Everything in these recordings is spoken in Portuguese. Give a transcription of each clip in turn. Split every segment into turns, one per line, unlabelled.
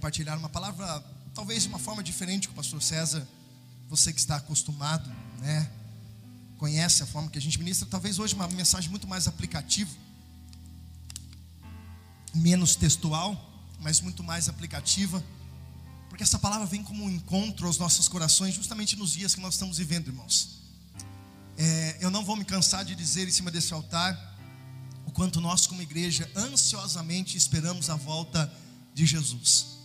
compartilhar uma palavra, talvez de uma forma diferente com o pastor César. Você que está acostumado, né? Conhece a forma que a gente ministra, talvez hoje uma mensagem muito mais aplicativa, menos textual, mas muito mais aplicativa, porque essa palavra vem como um encontro aos nossos corações, justamente nos dias que nós estamos vivendo, irmãos. É, eu não vou me cansar de dizer em cima desse altar o quanto nós, como igreja, ansiosamente esperamos a volta de Jesus.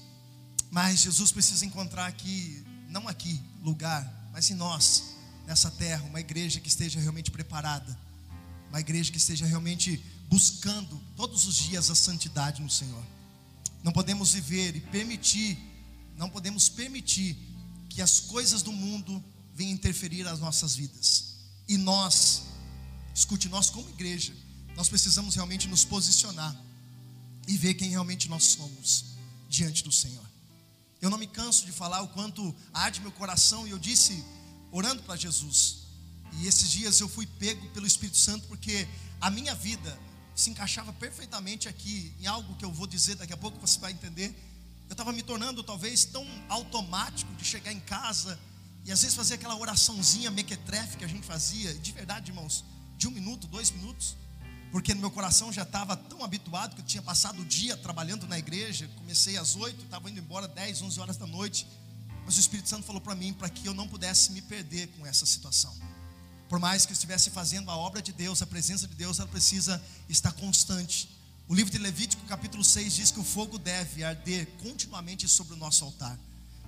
Mas Jesus precisa encontrar aqui, não aqui, lugar, mas em nós, nessa terra, uma igreja que esteja realmente preparada, uma igreja que esteja realmente buscando todos os dias a santidade no Senhor. Não podemos viver e permitir, não podemos permitir que as coisas do mundo venham interferir nas nossas vidas. E nós, escute, nós como igreja, nós precisamos realmente nos posicionar e ver quem realmente nós somos diante do Senhor. Eu não me canso de falar o quanto arde meu coração, e eu disse, orando para Jesus, e esses dias eu fui pego pelo Espírito Santo, porque a minha vida se encaixava perfeitamente aqui, em algo que eu vou dizer daqui a pouco, você vai entender. Eu estava me tornando talvez tão automático de chegar em casa e às vezes fazer aquela oraçãozinha mequetrefe que a gente fazia, de verdade, irmãos, de um minuto, dois minutos porque no meu coração já estava tão habituado que eu tinha passado o dia trabalhando na igreja. Comecei às oito, estava indo embora 10, 11 horas da noite. Mas o Espírito Santo falou para mim para que eu não pudesse me perder com essa situação. Por mais que eu estivesse fazendo a obra de Deus, a presença de Deus, ela precisa estar constante. O livro de Levítico, capítulo 6, diz que o fogo deve arder continuamente sobre o nosso altar.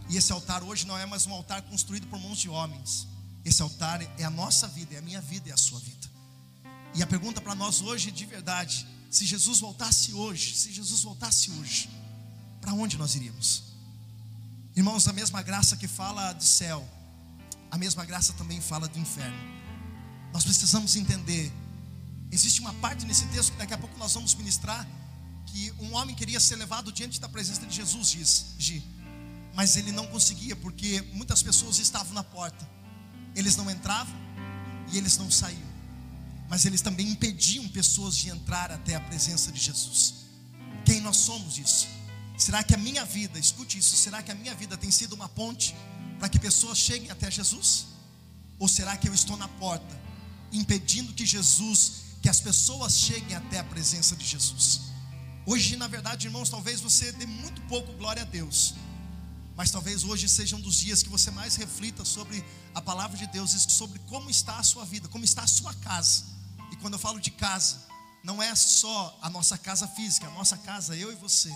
E esse altar hoje não é mais um altar construído por mãos de homens. Esse altar é a nossa vida, é a minha vida, é a sua vida. E a pergunta para nós hoje de verdade: se Jesus voltasse hoje, se Jesus voltasse hoje, para onde nós iríamos? Irmãos, a mesma graça que fala do céu, a mesma graça também fala do inferno. Nós precisamos entender. Existe uma parte nesse texto que daqui a pouco nós vamos ministrar que um homem queria ser levado diante da presença de Jesus, diz, Gi, mas ele não conseguia porque muitas pessoas estavam na porta. Eles não entravam e eles não saíam mas eles também impediam pessoas de entrar até a presença de Jesus. Quem nós somos isso? Será que a minha vida, escute isso, será que a minha vida tem sido uma ponte para que pessoas cheguem até Jesus? Ou será que eu estou na porta, impedindo que Jesus, que as pessoas cheguem até a presença de Jesus? Hoje, na verdade, irmãos, talvez você dê muito pouco glória a Deus, mas talvez hoje seja um dos dias que você mais reflita sobre a palavra de Deus sobre como está a sua vida, como está a sua casa quando eu falo de casa, não é só a nossa casa física, a nossa casa, eu e você.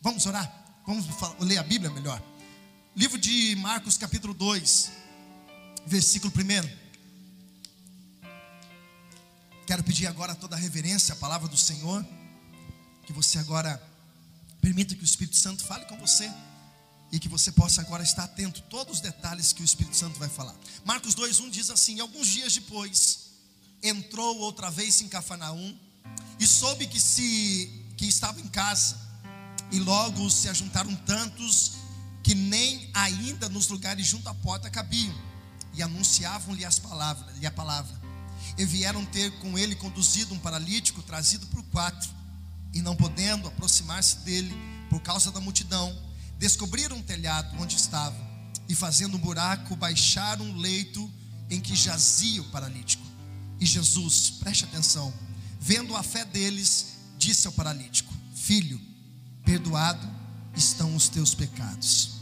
Vamos orar? Vamos ler a Bíblia melhor. Livro de Marcos, capítulo 2, versículo 1. Quero pedir agora toda a reverência à palavra do Senhor. Que você agora permita que o Espírito Santo fale com você e que você possa agora estar atento a todos os detalhes que o Espírito Santo vai falar. Marcos 2:1 diz assim: Alguns dias depois, entrou outra vez em Cafarnaum e soube que se que estava em casa e logo se ajuntaram tantos que nem ainda nos lugares junto à porta cabiam e anunciavam-lhe as palavras, lhe a palavra. E vieram ter com ele conduzido um paralítico trazido por quatro e não podendo aproximar-se dele por causa da multidão, descobriram um telhado onde estava e fazendo um buraco baixaram um leito em que jazia o paralítico. E Jesus, preste atenção, vendo a fé deles, disse ao paralítico: Filho, perdoado estão os teus pecados.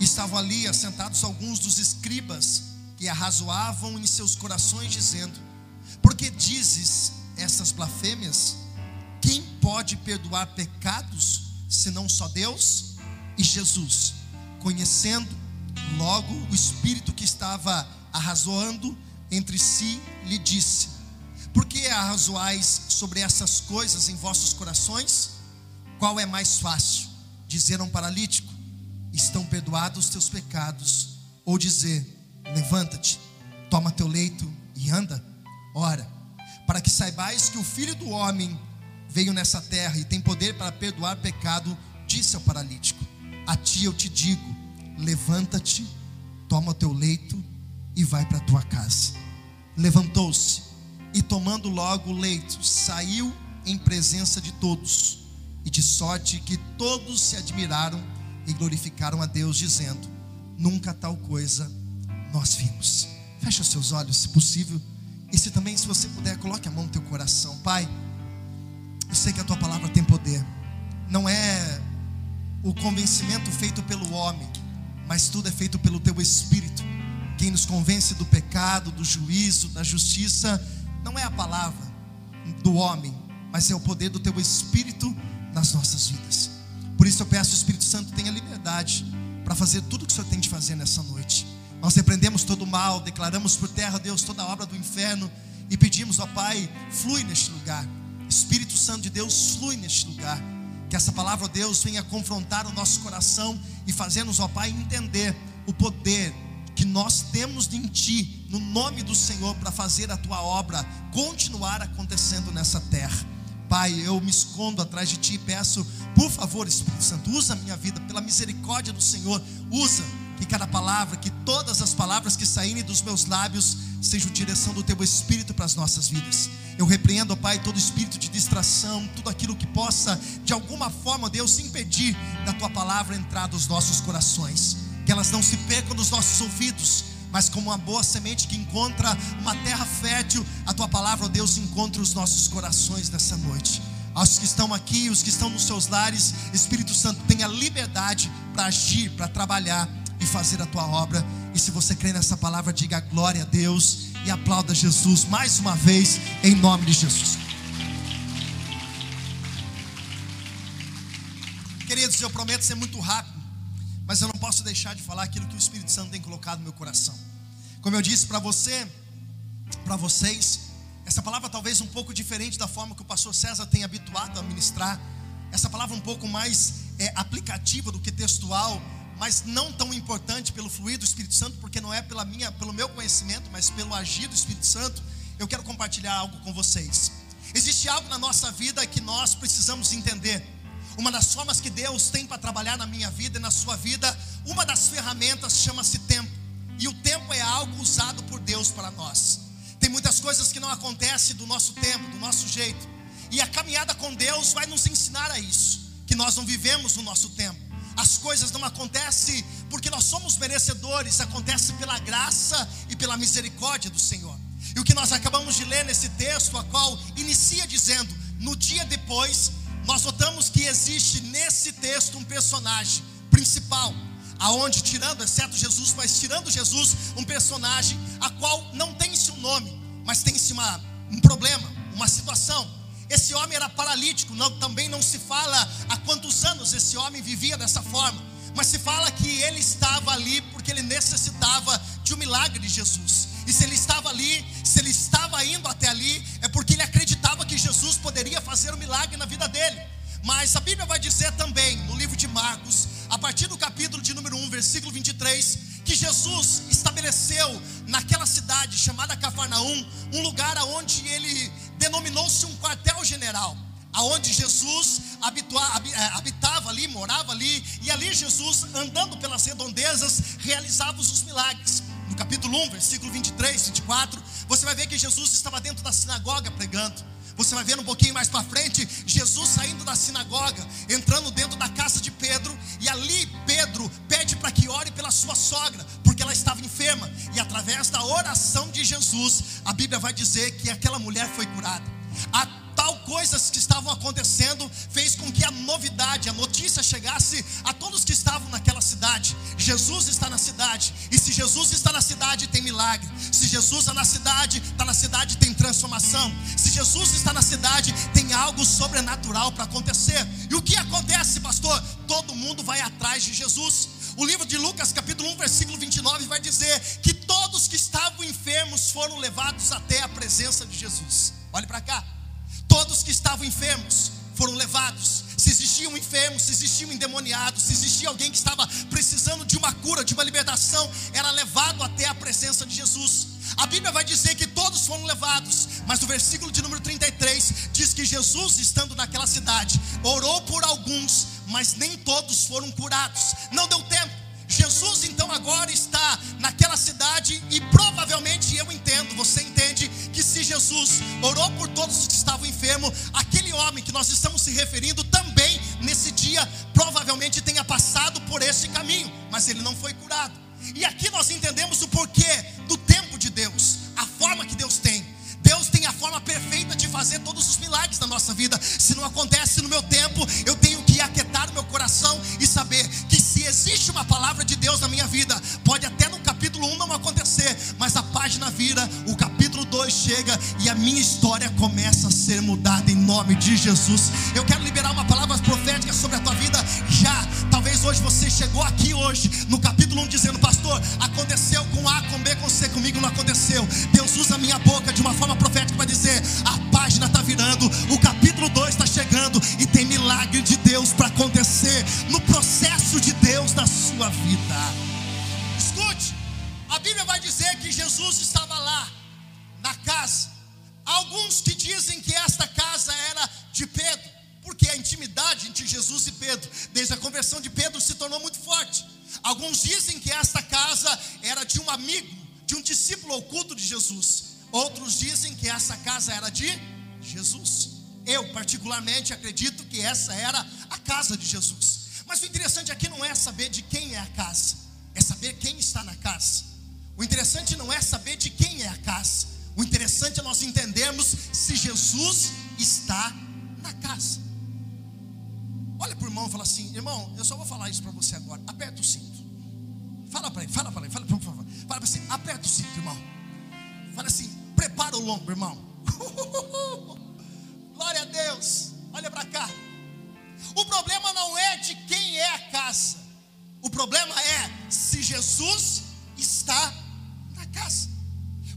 Estavam ali assentados alguns dos escribas que arrazoavam em seus corações, dizendo: Por que dizes essas blasfêmias? Quem pode perdoar pecados senão só Deus? E Jesus, conhecendo logo o espírito que estava arrazoando, entre si, lhe disse: Por que arrazoais sobre essas coisas em vossos corações? Qual é mais fácil? Dizer a um paralítico: Estão perdoados os teus pecados, ou dizer: Levanta-te, toma teu leito e anda? Ora, para que saibais que o filho do homem veio nessa terra e tem poder para perdoar pecado, disse ao paralítico: A ti eu te digo: levanta-te, toma teu leito e vai para a tua casa. Levantou-se e, tomando logo o leito, saiu em presença de todos, e de sorte que todos se admiraram e glorificaram a Deus, dizendo: Nunca tal coisa nós vimos. Feche os seus olhos, se possível. E se também, se você puder, coloque a mão no teu coração. Pai, eu sei que a tua palavra tem poder. Não é o convencimento feito pelo homem, mas tudo é feito pelo teu espírito. Quem nos convence do pecado, do juízo, da justiça, não é a palavra do homem, mas é o poder do teu espírito nas nossas vidas. Por isso eu peço, o Espírito Santo tenha liberdade para fazer tudo o que o Senhor tem de fazer nessa noite. Nós repreendemos todo o mal, declaramos por terra, Deus, toda a obra do inferno e pedimos, ó Pai, flui neste lugar. Espírito Santo de Deus, flui neste lugar. Que essa palavra, ó Deus, venha confrontar o nosso coração e fazer-nos, ó Pai, entender o poder que nós temos em Ti, no nome do Senhor, para fazer a Tua obra continuar acontecendo nessa terra. Pai, eu me escondo atrás de Ti e peço, por favor, Espírito Santo, usa a minha vida, pela misericórdia do Senhor, usa que cada palavra, que todas as palavras que saírem dos meus lábios sejam direção do teu espírito para as nossas vidas. Eu repreendo, Pai, todo espírito de distração, tudo aquilo que possa de alguma forma, Deus, impedir da tua palavra entrar nos nossos corações. Que elas não se percam nos nossos ouvidos, mas como uma boa semente que encontra uma terra fértil, a tua palavra, ó Deus, encontra os nossos corações nessa noite. Aos que estão aqui, os que estão nos seus lares, Espírito Santo, tenha liberdade para agir, para trabalhar e fazer a tua obra. E se você crê nessa palavra, diga glória a Deus e aplauda Jesus mais uma vez, em nome de Jesus. Queridos, eu prometo ser muito rápido, mas eu não posso deixar de falar aquilo que o Espírito Santo tem colocado no meu coração. Como eu disse para você, para vocês, essa palavra talvez um pouco diferente da forma que o pastor César tem habituado a ministrar. Essa palavra um pouco mais é, aplicativa do que textual, mas não tão importante pelo fluir do Espírito Santo, porque não é pela minha, pelo meu conhecimento, mas pelo agir do Espírito Santo, eu quero compartilhar algo com vocês. Existe algo na nossa vida que nós precisamos entender. Uma das formas que Deus tem para trabalhar na minha vida e na sua vida, uma das ferramentas chama-se tempo. E o tempo é algo usado por Deus para nós. Tem muitas coisas que não acontecem do nosso tempo, do nosso jeito. E a caminhada com Deus vai nos ensinar a isso, que nós não vivemos no nosso tempo. As coisas não acontecem porque nós somos merecedores, acontece pela graça e pela misericórdia do Senhor. E o que nós acabamos de ler nesse texto, a qual inicia dizendo: no dia depois, nós notamos que existe nesse texto um personagem principal, aonde tirando, exceto Jesus, mas tirando Jesus, um personagem a qual não tem-se um nome, mas tem-se um problema, uma situação. Esse homem era paralítico, não, também não se fala há quantos anos esse homem vivia dessa forma, mas se fala que ele estava ali porque ele necessitava de um milagre de Jesus. E se ele estava ali, se ele estava indo até ali, é porque ele acreditava que Jesus poderia fazer um milagre na vida dele. Mas a Bíblia vai dizer também, no livro de Marcos, a partir do capítulo de número 1, versículo 23, que Jesus estabeleceu naquela cidade chamada Cafarnaum, um lugar onde ele denominou-se um quartel-general, aonde Jesus é, habitava ali, morava ali, e ali Jesus, andando pelas redondezas, realizava os milagres. No capítulo 1, versículo 23, 24, você vai ver que Jesus estava dentro da sinagoga pregando. Você vai ver um pouquinho mais para frente, Jesus saindo da sinagoga, entrando dentro da casa de Pedro, e ali Pedro pede para que ore pela sua sogra, porque ela estava enferma, e através da oração de Jesus, a Bíblia vai dizer que aquela mulher foi curada. Tal coisas que estavam acontecendo fez com que a novidade, a notícia chegasse a todos que estavam naquela cidade. Jesus está na cidade, e se Jesus está na cidade, tem milagre. Se Jesus está na cidade, está na cidade, tem transformação. Se Jesus está na cidade, tem algo sobrenatural para acontecer. E o que acontece, pastor? Todo mundo vai atrás de Jesus. O livro de Lucas, capítulo 1, versículo 29, vai dizer que todos que estavam enfermos foram levados até a presença de Jesus. Olhe para cá. Todos que estavam enfermos foram levados. Se existia um enfermo, se existia um se existia alguém que estava precisando de uma cura, de uma libertação, era levado até a presença de Jesus. A Bíblia vai dizer que todos foram levados, mas no versículo de número 33 diz que Jesus, estando naquela cidade, orou por alguns, mas nem todos foram curados. Não deu tempo. Jesus então agora está naquela cidade e provavelmente eu entendo, você entende que se Jesus orou por todos que estavam enfermos, aquele homem que nós estamos se referindo também nesse dia provavelmente tenha passado por esse caminho, mas ele não foi curado. E aqui nós entendemos o porquê do tempo de Deus, a forma que Deus tem. Deus tem a forma perfeita de fazer todos os milagres da nossa vida. Se não acontece no meu tempo, eu tenho que aquietar o meu coração e saber que existe uma palavra de Deus na minha vida, pode até no capítulo 1 não acontecer, mas a página vira, o capítulo 2 chega e a minha história começa a ser mudada em nome de Jesus. Eu quero liberar uma palavra profética sobre a tua vida já. Talvez hoje você chegou aqui hoje no capítulo 1 dizendo, pastor, aconteceu com A, com B, com C, comigo não aconteceu. Deus usa a minha boca de uma forma profética para dizer: a página está virando, o capítulo 2 está chegando e tem milagre de Deus para acontecer no processo de Deus na sua vida. Escute, a Bíblia vai dizer que Jesus estava lá, na casa. Alguns que dizem que esta casa era de Pedro, porque a intimidade entre Jesus e Pedro, desde a conversão de Pedro, se tornou muito forte. Alguns dizem que esta casa era de um amigo, de um discípulo oculto de Jesus. Outros dizem que essa casa era de Jesus. Eu, particularmente, acredito que essa era a casa de Jesus. Mas o interessante aqui não é saber de quem é a casa, é saber quem está na casa. O interessante não é saber de quem é a casa. O interessante é nós entendermos se Jesus está na casa. Olha para o irmão e fala assim: irmão, eu só vou falar isso para você agora. Aperta o cinto. Fala para ele, fala para ele, fala para ele, fala para assim: aperta o cinto, irmão. Fala assim: prepara o lombo, irmão. Glória a Deus. Olha para cá. O problema não é de quem é a casa. O problema é se Jesus está na casa.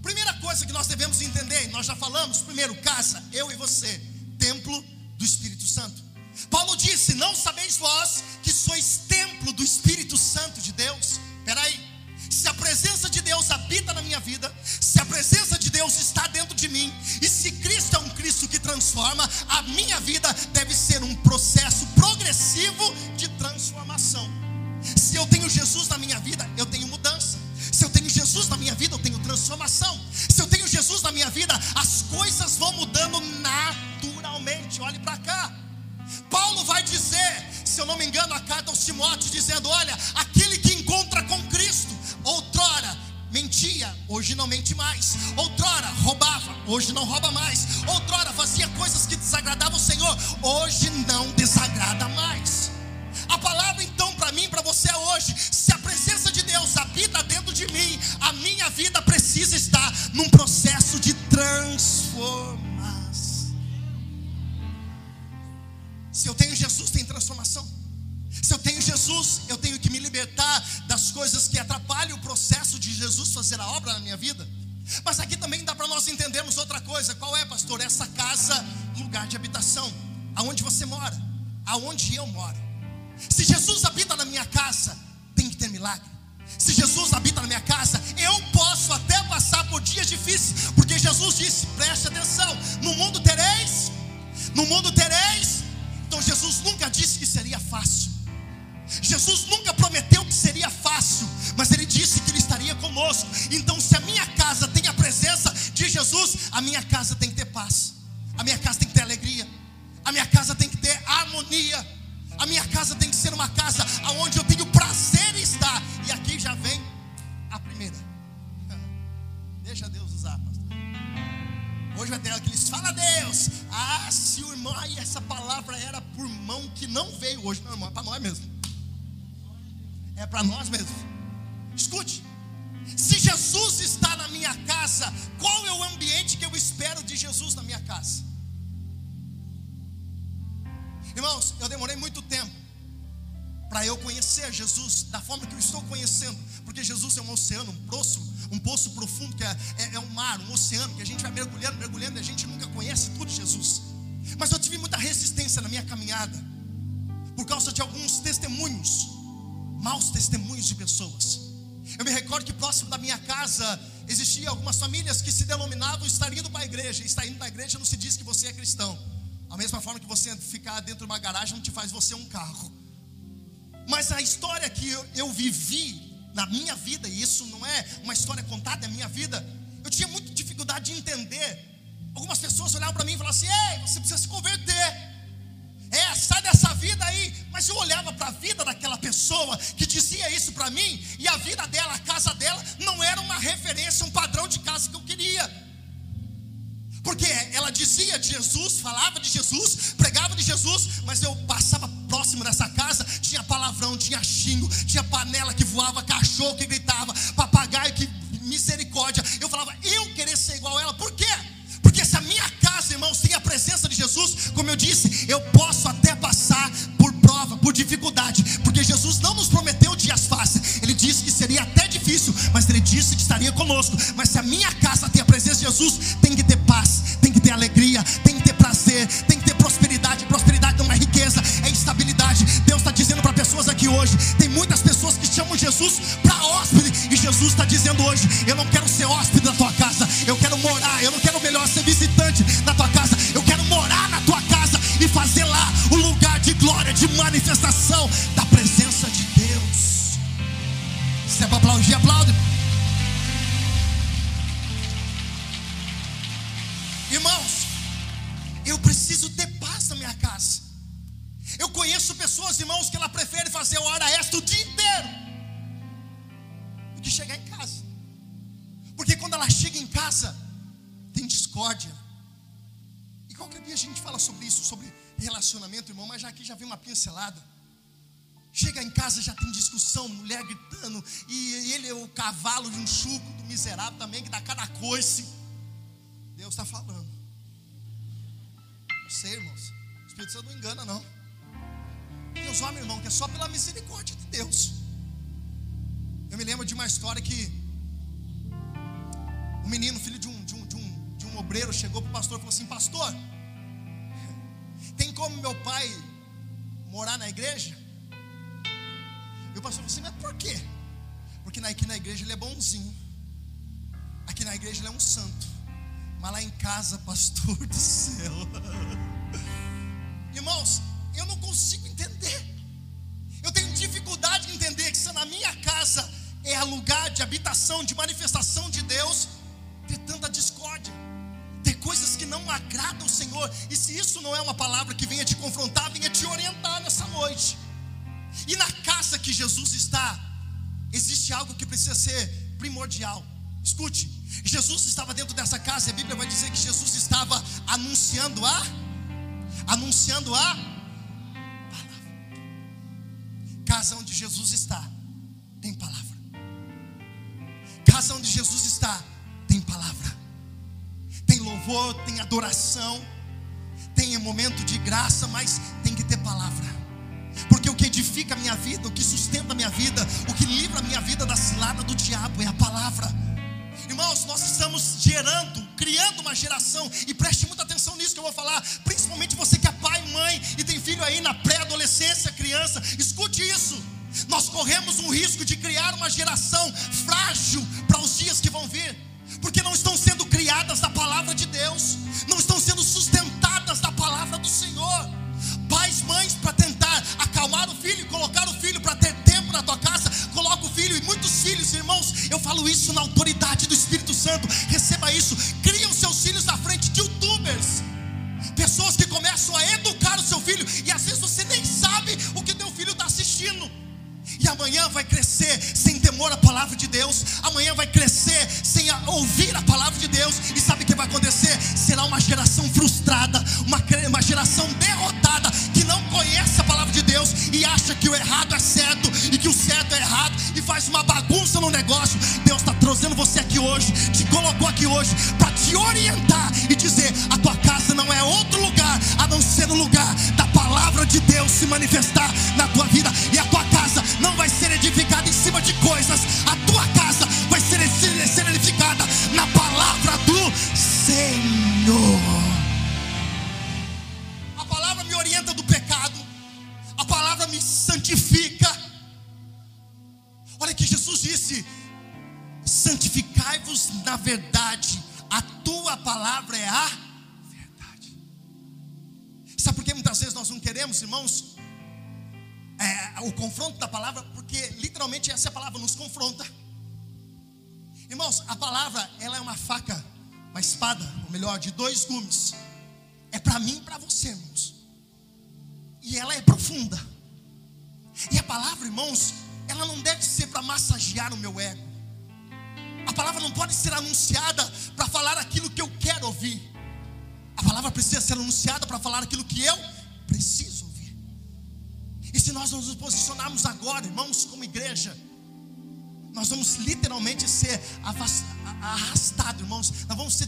Primeira coisa que nós devemos entender, nós já falamos, primeiro, casa, eu e você, templo do Espírito Santo. Paulo disse: Não sabeis vós que sois templo do Espírito Santo de Deus? Peraí, a presença de Deus habita na minha vida, se a presença de Deus está dentro de mim, e se Cristo é um Cristo que transforma, a minha vida deve ser um processo progressivo de transformação. Se eu tenho Jesus na minha vida, eu tenho mudança. Se eu tenho Jesus na minha vida, eu tenho transformação. Se eu tenho Jesus na minha vida, as coisas vão mudando naturalmente. Olhe para cá. Paulo vai dizer, se eu não me engano, a carta aos Timóteos, dizendo: Olha, aquele que encontra com mentia, hoje não mente mais. Outrora roubava, hoje não rouba mais. Outrora fazia coisas que desagradavam o Senhor, hoje não desagrada mais. A palavra então para mim, para você hoje, se a presença de Deus habita dentro de mim, a minha vida precisa estar num processo de transformação. Se eu tenho Jesus, tem transformação. Se eu tenho Jesus, eu tenho que me libertar coisas que atrapalham o processo de Jesus fazer a obra na minha vida. Mas aqui também dá para nós entendermos outra coisa. Qual é, pastor? Essa casa, lugar de habitação, aonde você mora, aonde eu moro. Se Jesus habita na minha casa, tem que ter milagre. Se Jesus habita na minha casa, eu posso até passar por dias difíceis, porque Jesus disse: preste atenção, no mundo tereis, no mundo tereis. Então Jesus nunca disse que seria fácil. Jesus nunca prometeu conosco. Então, se a minha casa tem a presença de Jesus, a minha casa tem que ter paz, a minha casa tem que ter alegria, a minha casa tem que ter harmonia, a minha casa tem que ser uma casa onde eu tenho prazer em estar. E aqui já vem a primeira. Deixa Deus usar, pastor. Hoje vai ter aqueles, fala Deus. Ah, se o irmão, aí essa palavra era por mão que não veio hoje, não, irmão, é para nós mesmo é para nós mesmo. Escute, se Jesus está na minha casa, qual é o ambiente que eu espero de Jesus na minha casa? Irmãos, eu demorei muito tempo para eu conhecer Jesus da forma que eu estou conhecendo, porque Jesus é um oceano, um poço, um poço profundo que é, é, é um mar, um oceano que a gente vai mergulhando, mergulhando e a gente nunca conhece tudo Jesus. Mas eu tive muita resistência na minha caminhada por causa de alguns testemunhos maus testemunhos de pessoas. Eu me recordo que próximo da minha casa existia algumas famílias que se denominavam estar indo para a igreja. Estar indo para a igreja não se diz que você é cristão. A mesma forma que você ficar dentro de uma garagem não te faz você um carro. Mas a história que eu, eu vivi na minha vida, e isso não é uma história contada, é minha vida, eu tinha muita dificuldade de entender. Algumas pessoas olhavam para mim e falavam assim: Ei, você precisa se converter. É, sai dessa vida aí. Mas eu olhava para a vida daquela pessoa que dizia isso para mim, e a vida dela, a casa dela, não era uma referência, um padrão de casa que eu queria. Porque ela dizia de Jesus, falava de Jesus, pregava de Jesus, mas eu passava próximo dessa casa, tinha palavrão, tinha xingo, tinha panela que voava, cachorro que gritava, papagaio que misericórdia. Eu falava, eu querer ser igual a ela, por quê? Jesus, como eu disse, eu posso até passar por prova, por dificuldade, porque Jesus não nos prometeu dias fáceis, ele disse que seria até difícil, mas ele disse que estaria conosco. Mas se a minha casa tem a presença de Jesus, tem que ter paz, tem que ter alegria, tem que ter prazer, tem que ter prosperidade. Prosperidade não é riqueza, é estabilidade. Deus está dizendo para pessoas aqui hoje: tem muitas pessoas que chamam Jesus para hóspede, e Jesus está dizendo hoje: eu não quero ser hóspede da tua qualquer dia a gente fala sobre isso, sobre relacionamento, irmão, mas já aqui já vem uma pincelada. Chega em casa já tem discussão, mulher gritando, e ele é o cavalo de um chuco do miserável também, que dá cada coice. Deus está falando. Não sei, irmãos. O Espírito Santo não engana, não. Deus, meu irmão, que é só pela misericórdia de Deus. Eu me lembro de uma história que um menino, filho de um, de um, de um, de um obreiro, chegou para o pastor e falou assim: Pastor, tem como meu pai morar na igreja? E o pastor falou assim: Mas por quê? Porque aqui na igreja ele é bonzinho, aqui na igreja ele é um santo, mas lá em casa, pastor do céu, irmãos, eu não consigo entender, eu tenho dificuldade de entender que se na minha casa é lugar de habitação, de manifestação de Deus, ter tanta discórdia, não agradam o Senhor, e se isso não é uma palavra que venha te confrontar, venha te orientar nessa noite. E na casa que Jesus está, existe algo que precisa ser primordial. Escute, Jesus estava dentro dessa casa, e a Bíblia vai dizer que Jesus estava anunciando a anunciando a palavra. Casa onde Jesus está, tem palavra. Casa onde Jesus está, tem palavra. Louvor, tem adoração, tem momento de graça, mas tem que ter palavra. Porque o que edifica a minha vida, o que sustenta a minha vida, o que livra a minha vida da cilada do diabo é a palavra. Irmãos, nós estamos gerando, criando uma geração, e preste muita atenção nisso que eu vou falar, principalmente você que é pai, mãe e tem filho aí na pré-adolescência, criança, escute isso. Nós corremos um risco de criar uma geração frágil para os dias que vão vir, porque não estão sendo criadas da palavra de Deus, não estão sendo sustentadas da palavra do Senhor. Pais, mães, para tentar acalmar o filho, colocar o filho para ter tempo na tua casa, coloca o filho e muitos filhos, irmãos, eu falo isso na autoridade do Espírito Santo, receba isso, criam seus filhos na frente de youtubers, pessoas que começam a educar o seu filho, e às vezes você nem sabe o que teu filho está assistindo. Amanhã vai crescer sem temor à palavra de Deus. Amanhã vai crescer sem ouvir a palavra de Deus. E sabe o que vai acontecer? Será uma geração frustrada, uma, uma geração derrotada que não conhece a palavra de Deus e acha que o errado é certo e que o certo é errado e faz uma bagunça no negócio. Deus está trazendo você aqui hoje, te colocou aqui hoje para te orientar e dizer: a tua casa não é outro lugar a não ser o lugar da palavra de Deus se manifestar na o confronto da palavra, porque literalmente essa palavra nos confronta. Irmãos, a palavra ela é uma faca, uma espada, ou melhor, de dois gumes. É para mim e para você, irmãos. E ela é profunda. E é palavra, irmãos, ela não deve ser para massagear o meu ego. A palavra não pode ser anunciada para falar aquilo que eu quero ouvir. A palavra precisa ser anunciada para falar aquilo que eu preciso. E se nós nos posicionarmos agora, irmãos, como igreja, nós vamos literalmente ser arrastados, irmãos. Nós vamos ser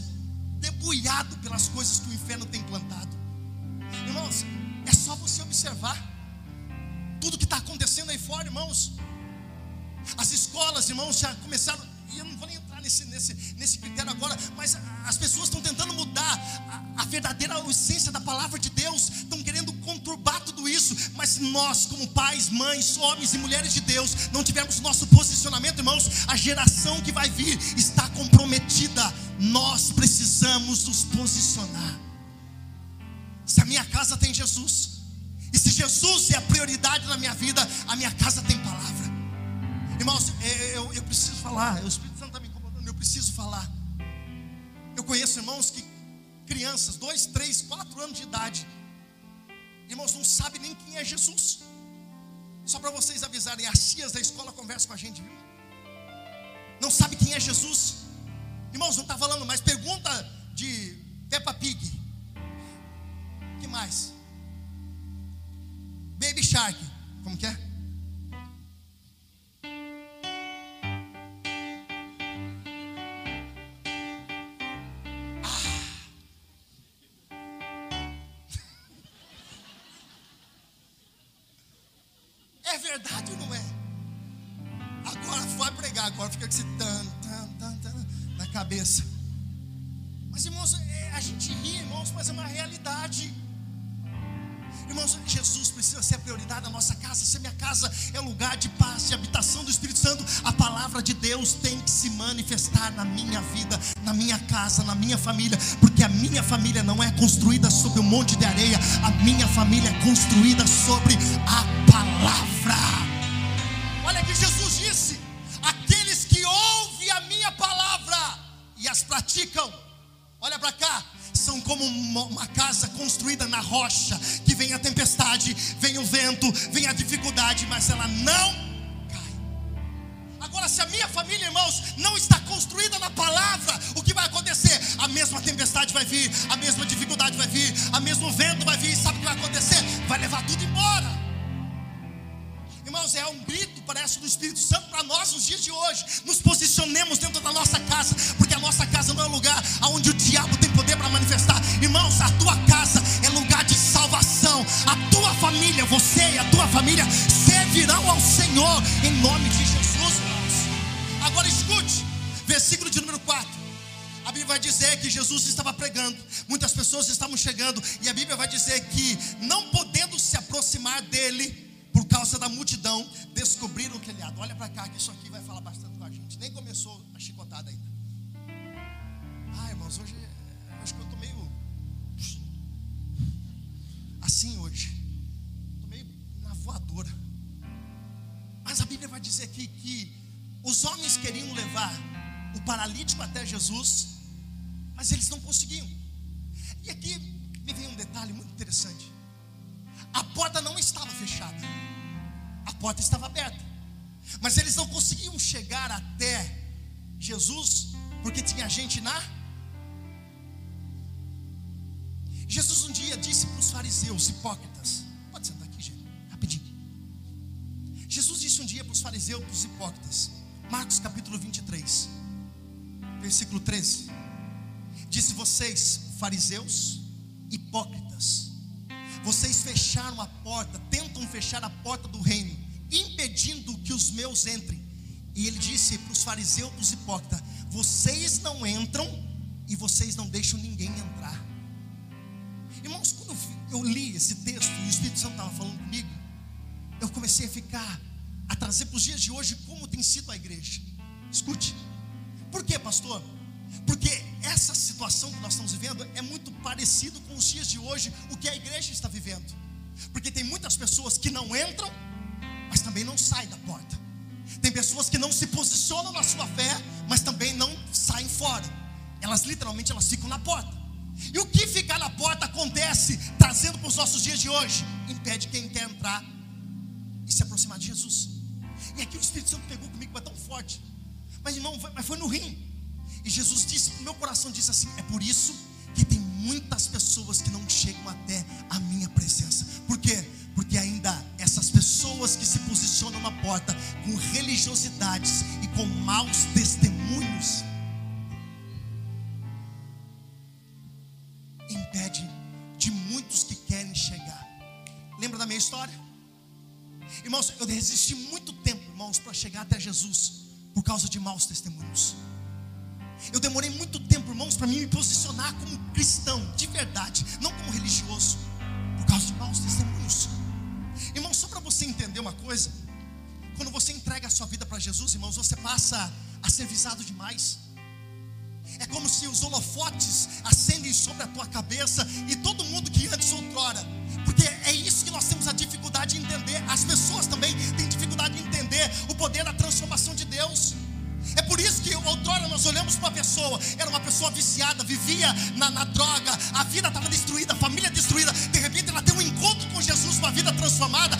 debulhados pelas coisas que o inferno tem plantado. Irmãos, é só você observar tudo que está acontecendo aí fora, irmãos. As escolas, irmãos, já começaram e eu não vou nem nesse, nesse, nesse critério agora, mas as pessoas estão tentando mudar a, a verdadeira essência da palavra de Deus, estão querendo conturbar tudo isso, mas nós, como pais, mães, homens e mulheres de Deus, não tivermos nosso posicionamento, irmãos, a geração que vai vir está comprometida, nós precisamos nos posicionar. Se a minha casa tem Jesus, e se Jesus é a prioridade na minha vida, a minha casa tem palavra. Irmãos, eu, eu preciso falar, o Espírito Santo está me eu preciso falar. Eu conheço irmãos que, crianças, dois, três, quatro anos de idade, irmãos, não sabem nem quem é Jesus. Só para vocês avisarem, as tias da escola conversam com a gente, viu? Não sabe quem é Jesus. Irmãos, não está falando mais. Pergunta de Peppa Pig. que mais? Baby Shark. Como que é? Verdade ou não é? Agora vai pregar, agora fica com esse tan, tan, tan, tan na cabeça. Mas irmãos, é, a gente ri, irmãos, mas é uma realidade. Irmãos, Jesus precisa ser a prioridade da nossa casa. Se a minha casa é lugar de paz, de habitação do Espírito Santo, a palavra de Deus tem manifestar na minha vida, na minha casa, na minha família, porque a minha família não é construída sobre um monte de areia, a minha família é construída sobre a palavra. Olha que Jesus disse: aqueles que ouvem a minha palavra e as praticam, olha para cá, são como uma casa construída na rocha, que vem a tempestade, vem o vento, vem a dificuldade, mas ela não. Agora, se a minha família, irmãos, não está construída na palavra, o que vai acontecer? A mesma tempestade vai vir, a mesma dificuldade vai vir, a mesmo vento vai vir, sabe o que vai acontecer? Vai levar tudo embora. Irmãos, é um grito, parece, do Espírito Santo para nós nos dias de hoje. Nos posicionemos dentro da nossa casa, porque a nossa casa não é um lugar onde o diabo tem poder para manifestar. Irmãos, a tua casa é lugar de salvação. A tua família, você e a tua família servirão ao Senhor em nome de Jesus. Agora escute, versículo de número 4. A Bíblia vai dizer que Jesus estava pregando, muitas pessoas estavam chegando, e a Bíblia vai dizer que, não podendo se aproximar dele, por causa da multidão, descobriram que ele Olha para cá, que isso aqui vai falar bastante com a gente. Nem os homens queriam levar o paralítico até Jesus, mas eles não conseguiam. E aqui me vem um detalhe muito interessante. A porta não estava fechada, a porta estava aberta, mas eles não conseguiam chegar até Jesus, porque tinha gente na. Jesus um dia disse para os fariseus hipócritas: Pode sentar aqui, gente, rapidinho. Jesus disse um dia para os fariseus, para os hipócritas, Marcos capítulo 23, versículo 13: Disse vocês, fariseus, hipócritas, vocês fecharam a porta, tentam fechar a porta do reino, impedindo que os meus entrem. E ele disse para os fariseus, para os hipócritas: Vocês não entram e vocês não deixam ninguém entrar. Irmãos, quando eu li esse texto e o Espírito Santo estava falando comigo, eu comecei a ficar, a trazer para os dias de hoje como tem sido a igreja. Escute, por que, pastor? Porque essa situação que nós estamos vivendo é muito parecido com os dias de hoje, o que a igreja está vivendo. Porque tem muitas pessoas que não entram, mas também não saem da porta. Tem pessoas que não se posicionam na sua fé, mas também não saem fora. Elas literalmente elas ficam na porta. E o que ficar na porta acontece, trazendo para os nossos dias de hoje, impede quem quer entrar e se aproximar de Jesus. E aqui o Espírito Santo pegou comigo, mas tão forte. Mas irmão, foi, mas foi no rim. E Jesus disse, meu coração disse assim: é por isso que tem muitas pessoas que não chegam até a minha presença. Por quê? Porque ainda essas pessoas que se posicionam na porta com religiosidades e com maus testemunhos impede de muitos que querem chegar. Lembra da minha história? Irmãos, eu resisti muito tempo, irmãos, para chegar até Jesus por causa de maus testemunhos. Eu demorei muito tempo, irmãos, para mim me posicionar como cristão, de verdade, não como religioso, por causa de maus testemunhos. Irmãos, só para você entender uma coisa, quando você entrega a sua vida para Jesus, irmãos, você passa a ser visado demais. É como se os holofotes acendem sobre a tua cabeça e todo mundo que antes outrora, porque é isso que nós temos a dificuldade de entender. As pessoas também têm dificuldade de entender o poder da transformação de Deus. É por isso que outrora nós olhamos para uma pessoa, era uma pessoa viciada, vivia na, na droga, a vida estava destruída, a família destruída. De repente ela tem um encontro com Jesus, uma vida transformada.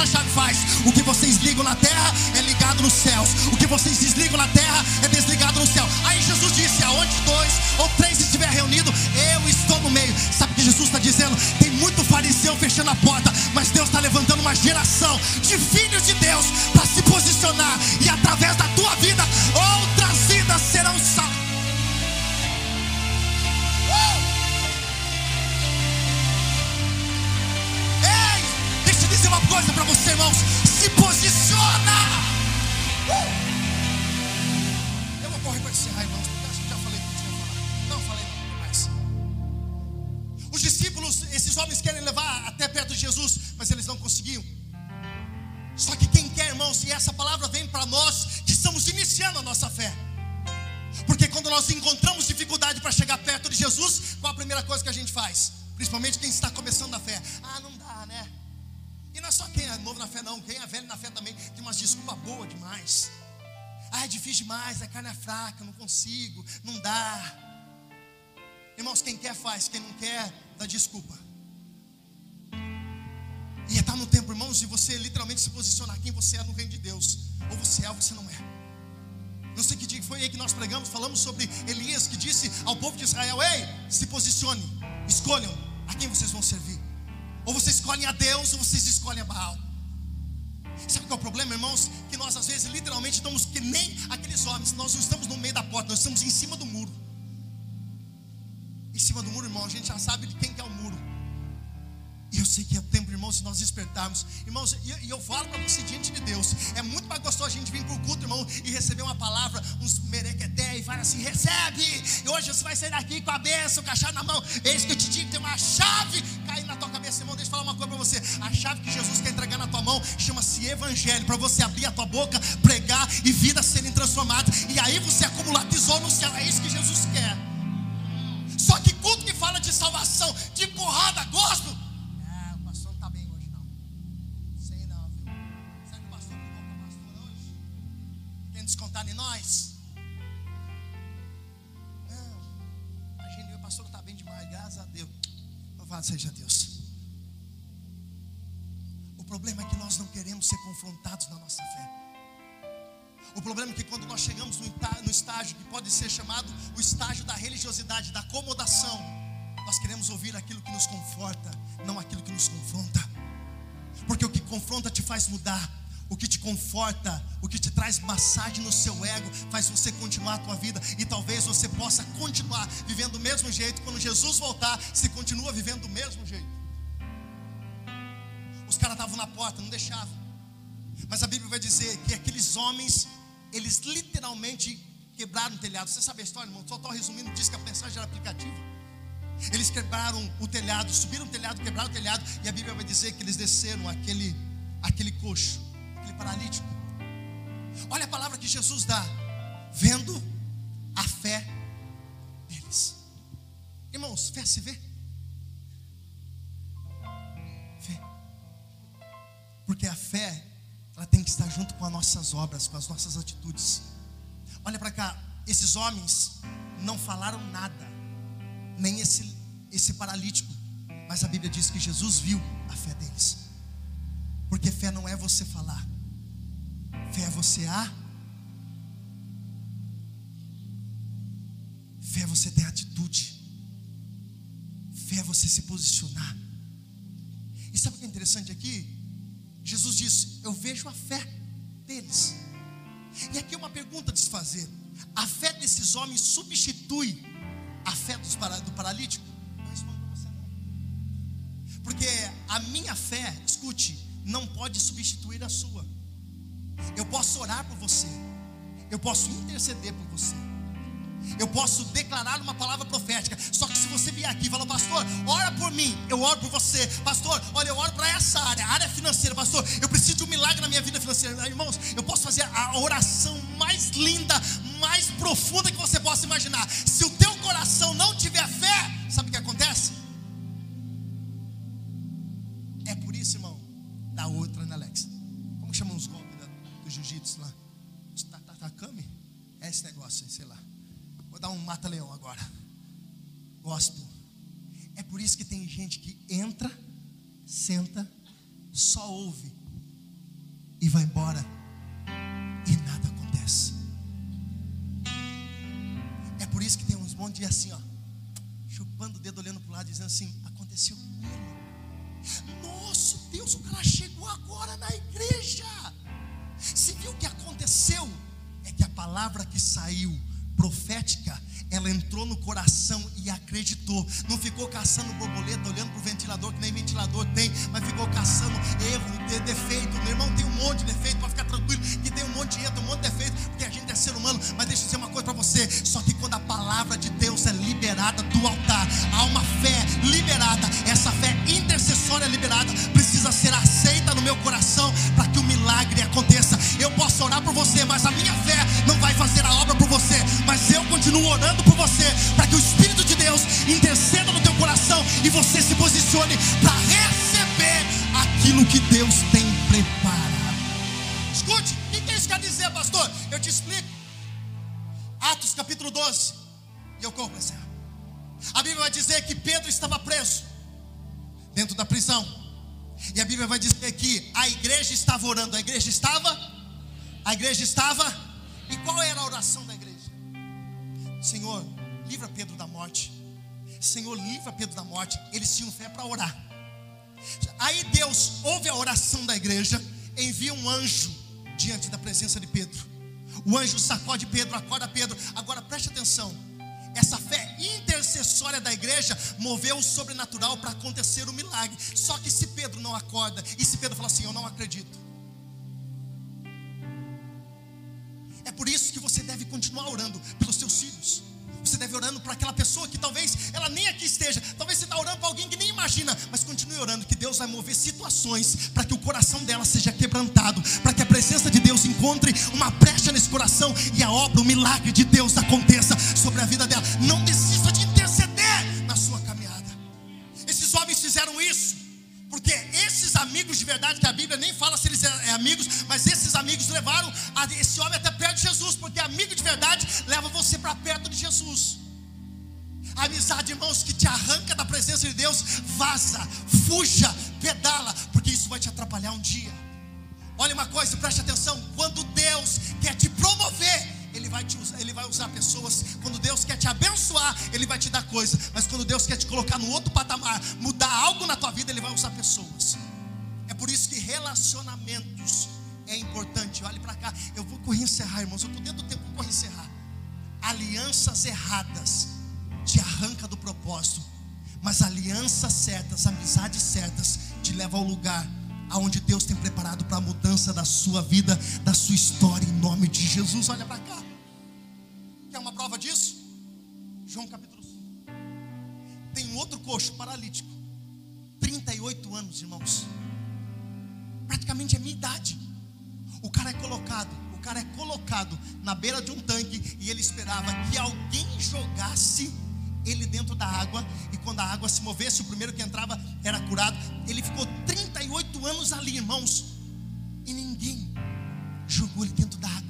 Essa chave faz? O que vocês ligam na terra é ligado nos céus, o que vocês desligam na terra é sobre Elias que disse ao povo de Israel: Ei, se posicione, escolham a quem vocês vão servir. Ou vocês escolhem a Deus, ou vocês escolhem a Baal. Sabe qual é o problema, irmãos? Que nós às vezes literalmente estamos que nem aqueles homens, nós não estamos no meio da porta, nós estamos em cima do muro. Em cima do muro, irmão, a gente já sabe de quem que é o muro. E eu sei que é tempo, irmãos, se nós despertarmos. Irmãos, e eu falo para você diante de Deus. É muito mais gostoso a gente vir para o culto, irmão, e receber uma palavra, uns e falar assim: recebe. E hoje você vai sair daqui com a bênção, com a chave na mão. Eis que eu te digo: tem uma chave caindo na tua cabeça, irmão. Deixa eu falar uma coisa para você. A chave que Jesus quer entregar na tua mão chama-se Evangelho. Para você abrir a tua boca, pregar e vidas serem transformadas. E aí você acumular tesouro no céu. É isso que Jesus O problema é que quando nós chegamos no estágio que pode ser chamado o estágio da religiosidade, da acomodação, nós queremos ouvir aquilo que nos conforta, não aquilo que nos confronta. Porque o que confronta te faz mudar, o que te conforta, o que te traz massagem no seu ego, faz você continuar a tua vida e talvez você possa continuar vivendo do mesmo jeito quando Jesus voltar, se continua vivendo do mesmo jeito. Os caras estavam na porta, não deixavam. Mas a Bíblia vai dizer que aqueles homens, eles literalmente quebraram o telhado. Você sabe a história, irmão? Só estou resumindo, diz que a mensagem era aplicativa. Eles quebraram o telhado, subiram o telhado, quebraram o telhado, e a Bíblia vai dizer que eles desceram aquele, aquele coxo aquele paralítico. Olha a palavra que Jesus dá, vendo a fé deles. Irmãos, fé se vê? Fé. Porque a fé, ela tem que estar junto com as nossas obras, com as nossas atitudes. Olha para cá, esses homens não falaram nada, nem esse, esse paralítico, mas a Bíblia diz que Jesus viu a fé deles. Porque fé não é você falar, Fé é você a. Fé é você ter atitude. Fé é você se posicionar. E sabe o que é interessante aqui? Jesus disse: Eu vejo a fé deles. E aqui é uma pergunta de se fazer: a fé desses homens substitui a fé do paralítico? Eu respondo para você não. Porque a minha fé, escute, não pode substituir a sua. Eu posso orar por você. Eu posso interceder por você. Eu posso declarar uma palavra profética. Só que se você vier aqui e falar, pastor, ora por mim, eu oro por você. Pastor, olha, eu oro para essa área, área financeira. Pastor, eu preciso de um milagre na minha vida financeira. Irmãos, eu posso fazer a oração mais linda, mais profunda que você possa imaginar. Se o teu coração não tiver só ouve e vai embora e nada acontece. É por isso que tem uns monte de assim, ó, chupando o dedo, olhando para o lado, dizendo assim: aconteceu nele. Nossa, Deus, o cara chegou agora na igreja. Se viu o que aconteceu? É que a palavra que saiu profética, ela entrou no coração e acreditou. Não ficou caçando borboleta, olhando para o ventilador, que nem ventilador tem, mas ficou caçando erro, de defeito. Meu irmão tem um monte de defeito, pode ficar tranquilo, que tem um monte de erro, um monte de defeito, porque a gente é ser humano. Mas deixa eu dizer uma coisa para você: só que quando a palavra de Deus é liberada do altar, há uma fé liberada, e você se posicione para receber aquilo que Deus tem preparado. Escute, o que isso quer dizer, pastor? Eu te explico. Atos capítulo 12. E eu corro para A Bíblia vai dizer que Pedro estava preso dentro da prisão. E a Bíblia vai dizer que a igreja estava orando. A igreja estava? A igreja estava? E qual era a oração da igreja? Senhor, livra Pedro da morte. Senhor, livra Pedro da morte. Eles tinham fé para orar. Aí Deus ouve a oração da igreja, envia um anjo diante da presença de Pedro. O anjo sacode Pedro, acorda Pedro. Agora preste atenção. Essa fé intercessória da igreja moveu o sobrenatural para acontecer o milagre. Só que se Pedro não acorda, e se Pedro fala assim: Eu não acredito. É por isso que você deve continuar orando pelos seus filhos. Você deve orando para aquela pessoa que talvez ela nem aqui esteja. Talvez você está orando para alguém que nem imagina. Mas continue orando que Deus vai mover situações para que o coração dela seja quebrantado. Para que a presença de Deus encontre uma brecha nesse coração e a obra, o milagre de Deus aconteça sobre a vida dela. Não desista de interceder na sua caminhada. Esses homens fizeram isso. Porque esses amigos de verdade, que a Bíblia nem fala se eles é amigos, mas esses amigos levaram esse homem até de Jesus, porque amigo de verdade leva você para perto de Jesus. Amizade, irmãos, que te arranca da presença de Deus, vaza, fuja, pedala, porque isso vai te atrapalhar um dia. Olha uma coisa, preste atenção: quando Deus quer te promover, ele vai, te usar, ele vai usar pessoas. Quando Deus quer te abençoar, Ele vai te dar coisa. Mas quando Deus quer te colocar no outro patamar, mudar algo na tua vida, Ele vai usar pessoas. É por isso que relacionamentos é importante. Olhe para cá. Correr encerrar, irmãos. Eu estou dentro do tempo, vou correr encerrar. Alianças erradas te arranca do propósito. Mas alianças certas, amizades certas, te levam ao lugar aonde Deus tem preparado para a mudança da sua vida, da sua história, em nome de Jesus. Olha para cá. Quer uma prova disso? João capítulo 5. Tem um outro coxo paralítico, 38 anos, irmãos. Praticamente é minha idade. O cara é colocado, cara é colocado na beira de um tanque e ele esperava que alguém jogasse ele dentro da água, e quando a água se movesse, o primeiro que entrava era curado. Ele ficou 38 anos ali, irmãos, e ninguém jogou ele dentro da água.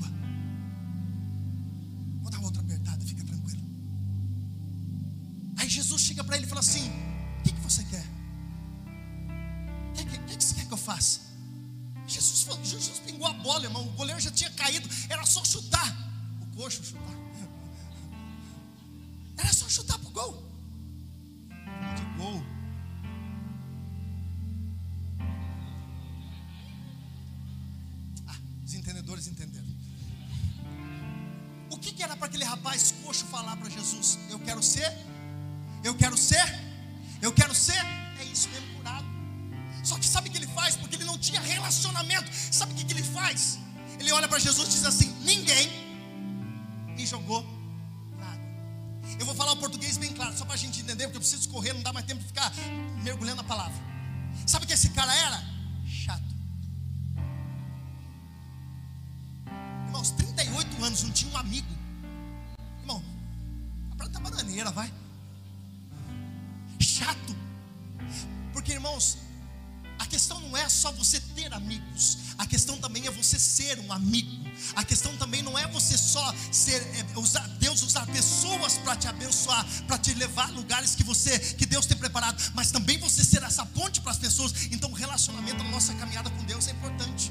Amigos, a questão também é você ser um amigo. A questão também não é você só ser é, usar Deus usar pessoas para te abençoar, para te levar a lugares que você que Deus tem preparado, mas também você ser essa ponte para as pessoas. Então, o relacionamento na nossa caminhada com Deus é importante.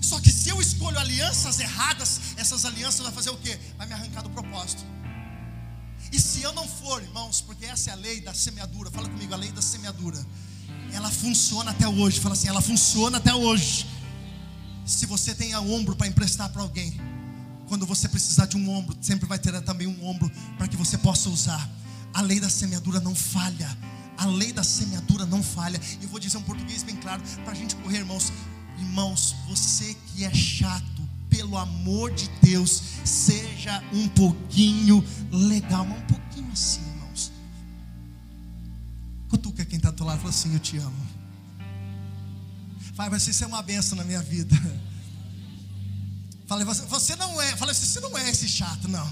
Só que se eu escolho alianças erradas, essas alianças vão fazer o quê? Vai me arrancar do propósito. E se eu não for, irmãos, porque essa é a lei da semeadura, fala comigo, a lei da semeadura ela funciona até hoje. Fala assim, ela funciona até hoje. Se você tem a ombro para emprestar para alguém, quando você precisar de um ombro, sempre vai ter também um ombro para que você possa usar. A lei da semeadura não falha. A lei da semeadura não falha. E vou dizer um português bem claro para a gente correr, irmãos. Irmãos, você que é chato, pelo amor de Deus, seja um pouquinho legal, mas um pouquinho assim quem está do lado e fala assim: Eu te amo. Fala, mas isso é uma benção na minha vida. Fala, você, você não é. Fala assim: Você não é esse chato, não.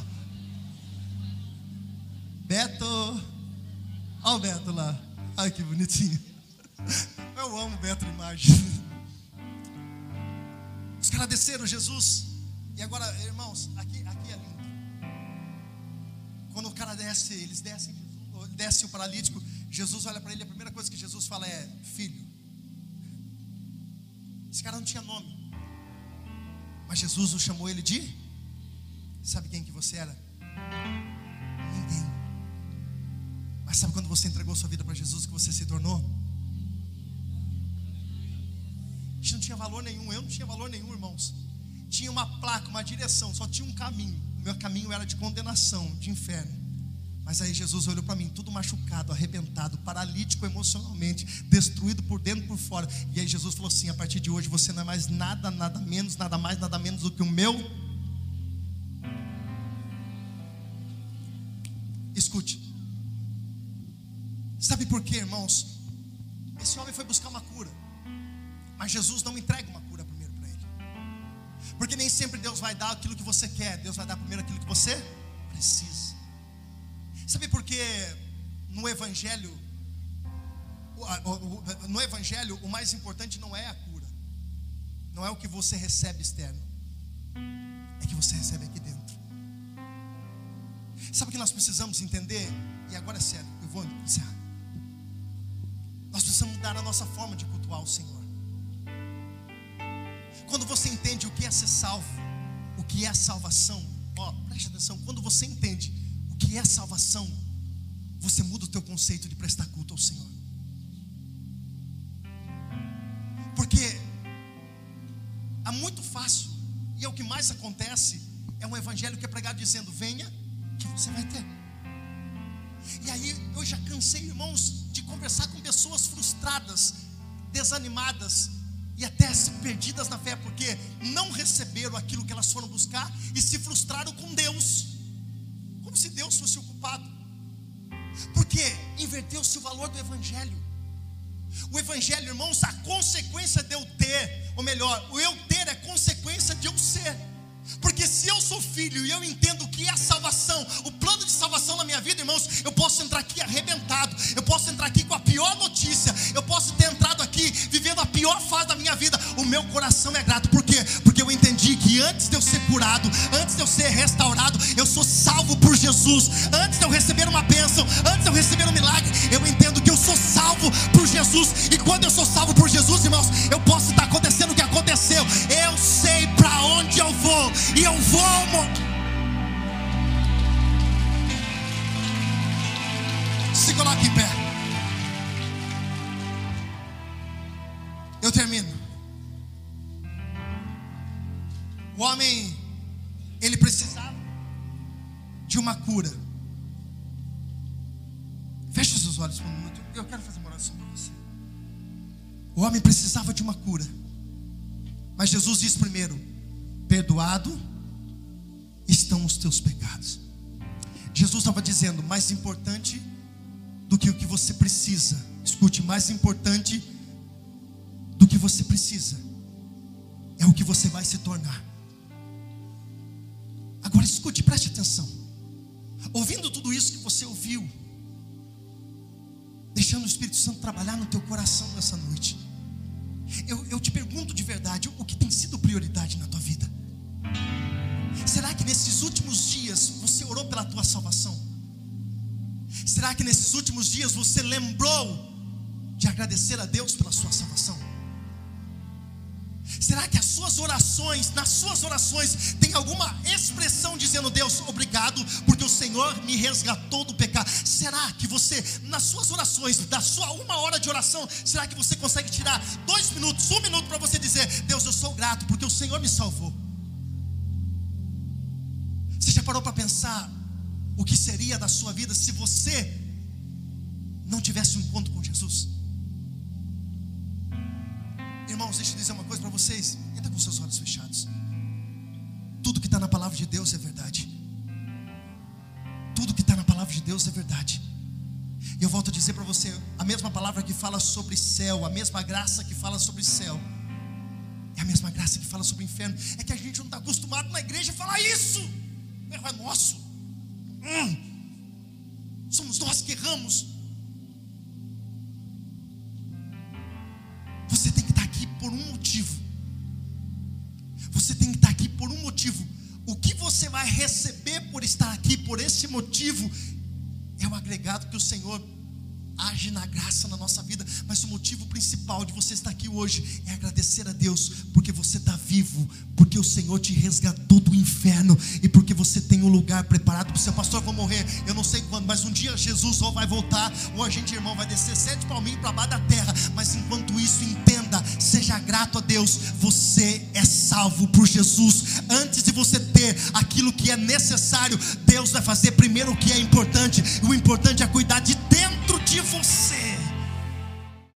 Beto. Olha o Beto lá. Ai que bonitinho. Eu amo Beto imagem. Os caras desceram Jesus. E agora, irmãos, aqui, aqui é lindo. Quando o cara desce, eles descem, desce o paralítico. Jesus olha para ele, a primeira coisa que Jesus fala é: Filho. Esse cara não tinha nome, mas Jesus o chamou ele de. Sabe quem que você era? Ninguém. Mas sabe quando você entregou sua vida para Jesus que você se tornou? A gente não tinha valor nenhum, eu não tinha valor nenhum, irmãos. Tinha uma placa, uma direção, só tinha um caminho. O meu caminho era de condenação, de inferno. Mas aí Jesus olhou para mim, tudo machucado, arrebentado, paralítico emocionalmente, destruído por dentro e por fora. E aí Jesus falou assim: a partir de hoje você não é mais nada, nada menos, nada mais, nada menos do que o meu. Escute. Sabe por quê, irmãos? Esse homem foi buscar uma cura. Mas Jesus não entrega uma cura primeiro para ele. Porque nem sempre Deus vai dar aquilo que você quer, Deus vai dar primeiro aquilo que você precisa. Sabe por que no Evangelho, no Evangelho, o mais importante não é a cura, não é o que você recebe externo, é que você recebe aqui dentro. Sabe o que nós precisamos entender? E agora é sério, eu vou encerrar. Nós precisamos mudar a nossa forma de cultuar o Senhor. Quando você entende o que é ser salvo, o que é salvação, ó, preste atenção, quando você entende que é salvação, você muda o teu conceito de prestar culto ao Senhor. Porque é muito fácil, e é o que mais acontece, é um evangelho que é pregado dizendo: venha, que você vai ter. E aí eu já cansei, irmãos, de conversar com pessoas frustradas, desanimadas e até perdidas na fé, porque não receberam aquilo que elas foram buscar e se frustraram com Deus, se Deus fosse o culpado, porque inverteu-se o valor do Evangelho. O Evangelho, irmãos, a consequência de eu ter, ou melhor, o eu ter é consequência de eu ser. Porque se eu sou filho e eu entendo o que é a salvação, o plano de salvação na minha vida, irmãos, eu posso entrar aqui arrebentado, eu posso entrar aqui com a pior notícia, eu posso ter entrado aqui vivendo a pior fase da minha vida. O meu coração é grato, por quê? Porque eu entendi que antes de eu ser curado, antes de eu ser restaurado, eu sou salvo por Jesus. Antes de eu receber uma bênção, antes de eu receber um milagre, eu entendo que eu sou salvo por Jesus. E quando eu sou salvo por Jesus, irmãos, eu posso estar acontecendo o que aconteceu. Eu sei para onde eu vou e eu vou. Se coloque em pé. Eu termino. O homem, ele precisava de uma cura. Feche os seus olhos por um minuto. Eu quero fazer uma oração para você. O homem precisava de uma cura. Mas Jesus disse primeiro: perdoado estão os teus pecados. Jesus estava dizendo: mais importante do que o que você precisa, escute, mais importante do que você precisa é o que você vai se tornar. Agora escute, preste atenção. Ouvindo tudo isso que você ouviu, deixando o Espírito Santo trabalhar no teu coração nessa noite. Eu, eu te pergunto de verdade: o que tem sido prioridade na tua vida? Será que nesses últimos dias você orou pela tua salvação? Será que nesses últimos dias você lembrou de agradecer a Deus pela sua salvação? Será que as suas orações, nas suas orações, tem alguma expressão dizendo, Deus, obrigado, porque o Senhor me resgatou do pecado? Será que você, nas suas orações, da sua uma hora de oração, será que você consegue tirar dois minutos, um minuto para você dizer, Deus, eu sou grato, porque o Senhor me salvou? Parou para pensar o que seria da sua vida se você não tivesse um encontro com Jesus? Irmãos, deixa eu dizer uma coisa para vocês. Entra com seus olhos fechados. Tudo que está na palavra de Deus é verdade. Tudo que está na palavra de Deus é verdade. E eu volto a dizer para você: a mesma palavra que fala sobre céu, a mesma graça que fala sobre céu, é a mesma graça que fala sobre inferno. É que a gente não está acostumado na igreja a falar isso. O erro é nosso. Hum. Somos nós que erramos. Você tem que estar aqui por um motivo. Você tem que estar aqui por um motivo. O que você vai receber por estar aqui por esse motivo é o agregado que o Senhor age na graça na nossa vida, mas o motivo principal de você estar aqui hoje é agradecer a Deus, porque você está vivo, porque o Senhor te resgatou do inferno e porque você tem um lugar preparado para o seu pastor. Vou morrer, eu não sei quando, mas um dia Jesus ou vai voltar, ou a gente, irmão, vai descer sete palminhos para baixo da terra. Mas enquanto isso, entenda, seja grato a Deus, você é salvo por Jesus. Antes de você ter aquilo que é necessário, Deus vai fazer primeiro o que é importante, e o importante é cuidar de dentro de você.